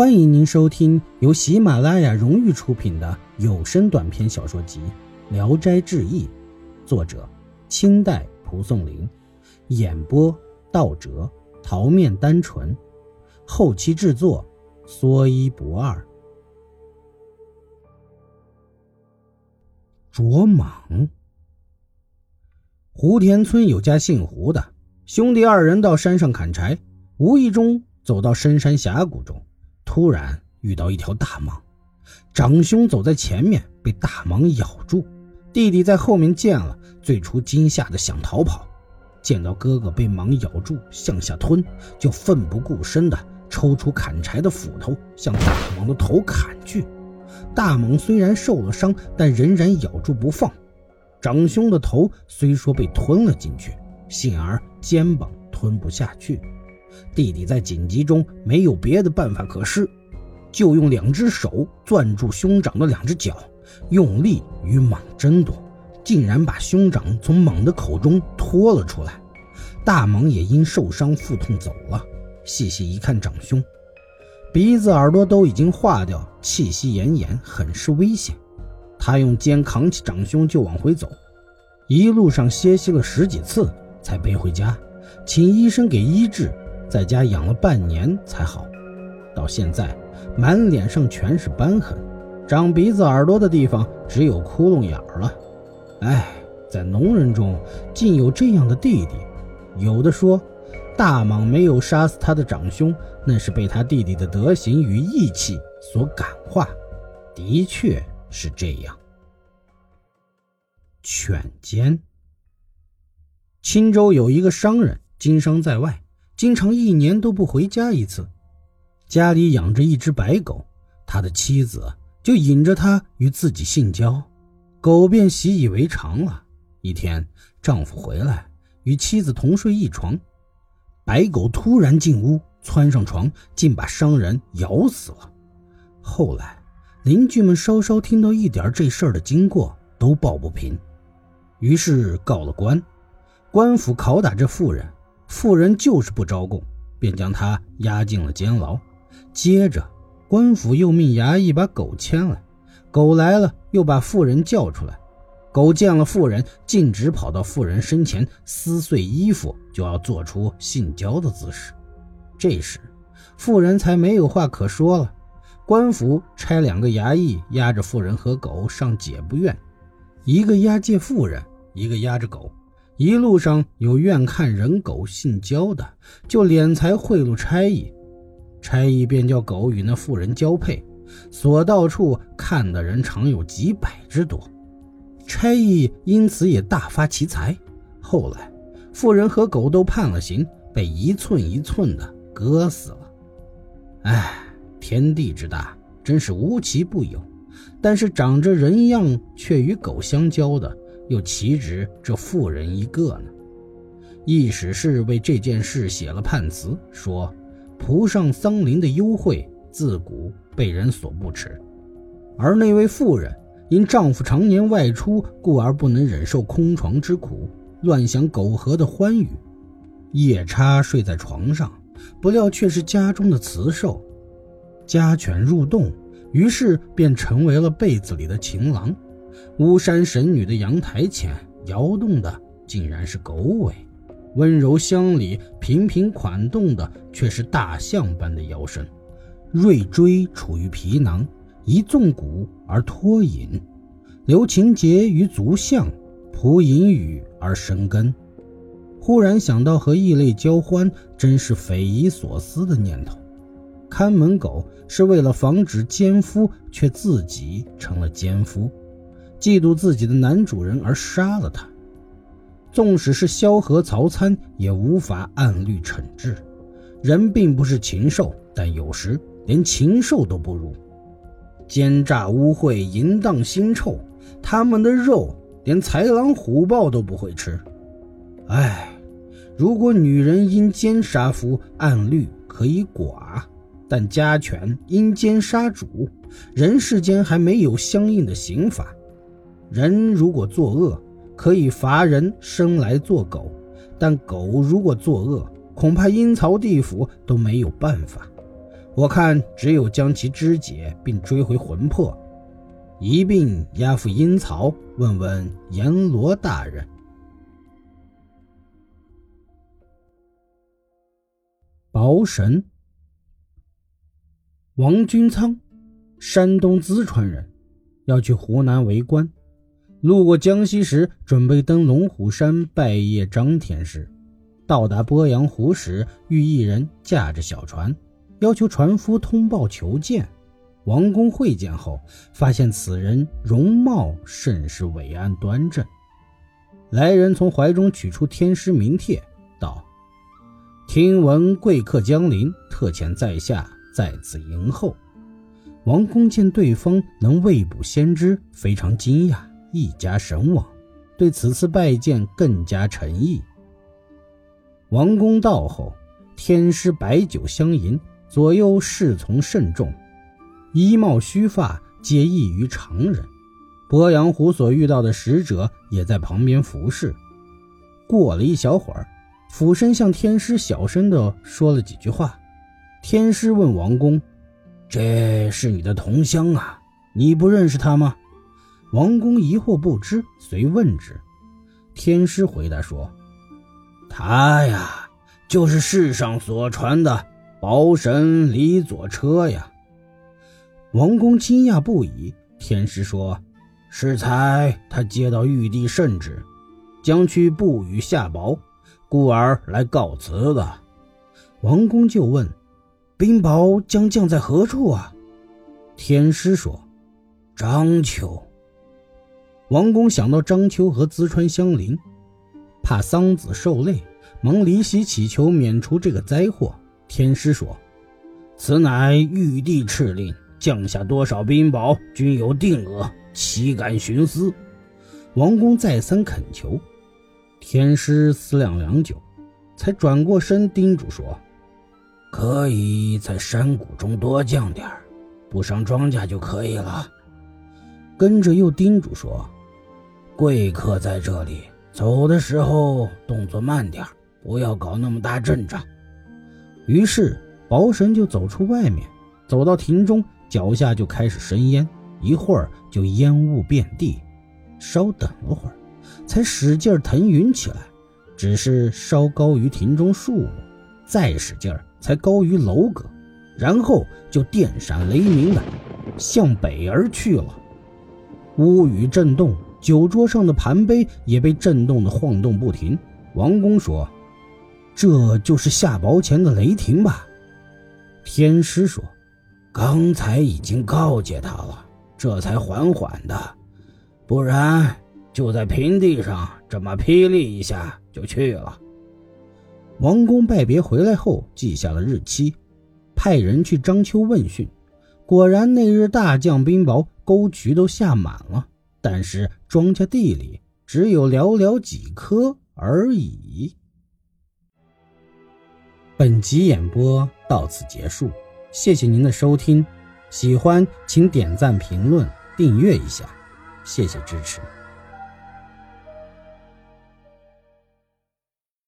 欢迎您收听由喜马拉雅荣誉出品的有声短篇小说集《聊斋志异》，作者清代蒲松龄，演播道哲、桃面单纯，后期制作说一不二。卓莽，胡田村有家姓胡的兄弟二人到山上砍柴，无意中走到深山峡谷中。突然遇到一条大蟒，长兄走在前面，被大蟒咬住。弟弟在后面见了，最初惊吓的想逃跑，见到哥哥被蟒咬住向下吞，就奋不顾身的抽出砍柴的斧头，向大蟒的头砍去。大蟒虽然受了伤，但仍然咬住不放。长兄的头虽说被吞了进去，幸而肩膀吞不下去。弟弟在紧急中没有别的办法可施，就用两只手攥住兄长的两只脚，用力与蟒争夺，竟然把兄长从蟒的口中拖了出来。大蟒也因受伤腹痛走了。细细一看，长兄鼻子耳朵都已经化掉，气息奄奄，很是危险。他用肩扛起长兄就往回走，一路上歇息了十几次才背回家，请医生给医治。在家养了半年才好，到现在满脸上全是斑痕，长鼻子耳朵的地方只有窟窿眼儿了。哎，在农人中竟有这样的弟弟。有的说，大蟒没有杀死他的长兄，那是被他弟弟的德行与义气所感化。的确是这样。犬奸。青州有一个商人经商在外。经常一年都不回家一次，家里养着一只白狗，他的妻子就引着他与自己性交，狗便习以为常了。一天，丈夫回来与妻子同睡一床，白狗突然进屋窜上床，竟把商人咬死了。后来，邻居们稍稍听到一点这事儿的经过，都抱不平，于是告了官，官府拷打这妇人。妇人就是不招供，便将他押进了监牢。接着，官府又命衙役把狗牵来，狗来了又把妇人叫出来。狗见了妇人，径直跑到妇人身前，撕碎衣服，就要做出性交的姿势。这时，妇人才没有话可说了。官府差两个衙役押着妇人和狗上解不院，一个押解妇人，一个押着狗。一路上有愿看人狗性交的，就敛财贿赂差役，差役便叫狗与那妇人交配，所到处看的人常有几百之多，差役因此也大发其财。后来，妇人和狗都判了刑，被一寸一寸的割死了。唉，天地之大，真是无奇不有。但是长着人样却与狗相交的。又岂止这妇人一个呢？易史是为这件事写了判词，说：“蒲上桑林的幽会，自古被人所不齿。而那位妇人，因丈夫常年外出，故而不能忍受空床之苦，乱想苟合的欢愉，夜叉睡在床上，不料却是家中的雌兽。家犬入洞，于是便成为了被子里的情郎。”巫山神女的阳台前摇动的竟然是狗尾，温柔乡里频频款动的却是大象般的腰身。锐锥处于皮囊，一纵骨而脱引，留情节于足相，铺隐语而生根。忽然想到和异类交欢，真是匪夷所思的念头。看门狗是为了防止奸夫，却自己成了奸夫。嫉妒自己的男主人而杀了他，纵使是萧何、曹参，也无法按律惩治。人并不是禽兽，但有时连禽兽都不如。奸诈污秽、淫荡腥臭，他们的肉连豺狼虎豹都不会吃。唉，如果女人因奸杀夫，按律可以剐，但家犬因奸杀主，人世间还没有相应的刑法。人如果作恶，可以罚人生来做狗；但狗如果作恶，恐怕阴曹地府都没有办法。我看只有将其肢解，并追回魂魄，一并押赴阴曹，问问阎罗大人。宝神，王君仓，山东淄川人，要去湖南为官。路过江西时，准备登龙虎山拜谒张天师。到达鄱阳湖时，遇一人驾着小船，要求船夫通报求见。王公会见后，发现此人容貌甚是伟岸端正。来人从怀中取出天师名帖，道。听闻贵客江临，特遣在下在此迎候。王公见对方能未卜先知，非常惊讶，一家神往，对此次拜见更加诚意。王公到后，天师摆酒相迎，左右侍从甚众，衣帽须发皆异于常人。鄱阳湖所遇到的使者也在旁边服侍。过了一小会儿。俯身向天师小声地说了几句话，天师问王公：“这是你的同乡啊，你不认识他吗？”王公疑惑不知，遂问之。天师回答说：“他呀，就是世上所传的薄神李左车呀。”王公惊讶不已。天师说：“适才他接到玉帝圣旨，将去布雨下雹。”故而来告辞的，王公就问：“冰雹将降在何处啊？”天师说：“章丘。”王公想到章丘和淄川相邻，怕桑梓受累，忙离席祈求免除这个灾祸。天师说：“此乃玉帝敕令，降下多少冰雹均有定额，岂敢徇私？”王公再三恳求。天师思量良久，才转过身叮嘱说：“可以在山谷中多降点不伤庄稼就可以了。”跟着又叮嘱说：“贵客在这里，走的时候动作慢点不要搞那么大阵仗。”于是薄神就走出外面，走到亭中，脚下就开始生烟，一会儿就烟雾遍地。稍等了会儿。才使劲腾云起来，只是稍高于庭中树木，再使劲儿才高于楼阁，然后就电闪雷鸣的向北而去了。屋宇震动，酒桌上的盘杯也被震动的晃动不停。王公说：“这就是下雹前的雷霆吧？”天师说：“刚才已经告诫他了，这才缓缓的，不然。”就在平地上这么霹雳一下就去了。王公拜别回来后，记下了日期，派人去章丘问讯。果然那日大降冰雹，沟渠都下满了，但是庄稼地里只有寥寥几棵而已。本集演播到此结束，谢谢您的收听。喜欢请点赞、评论、订阅一下，谢谢支持。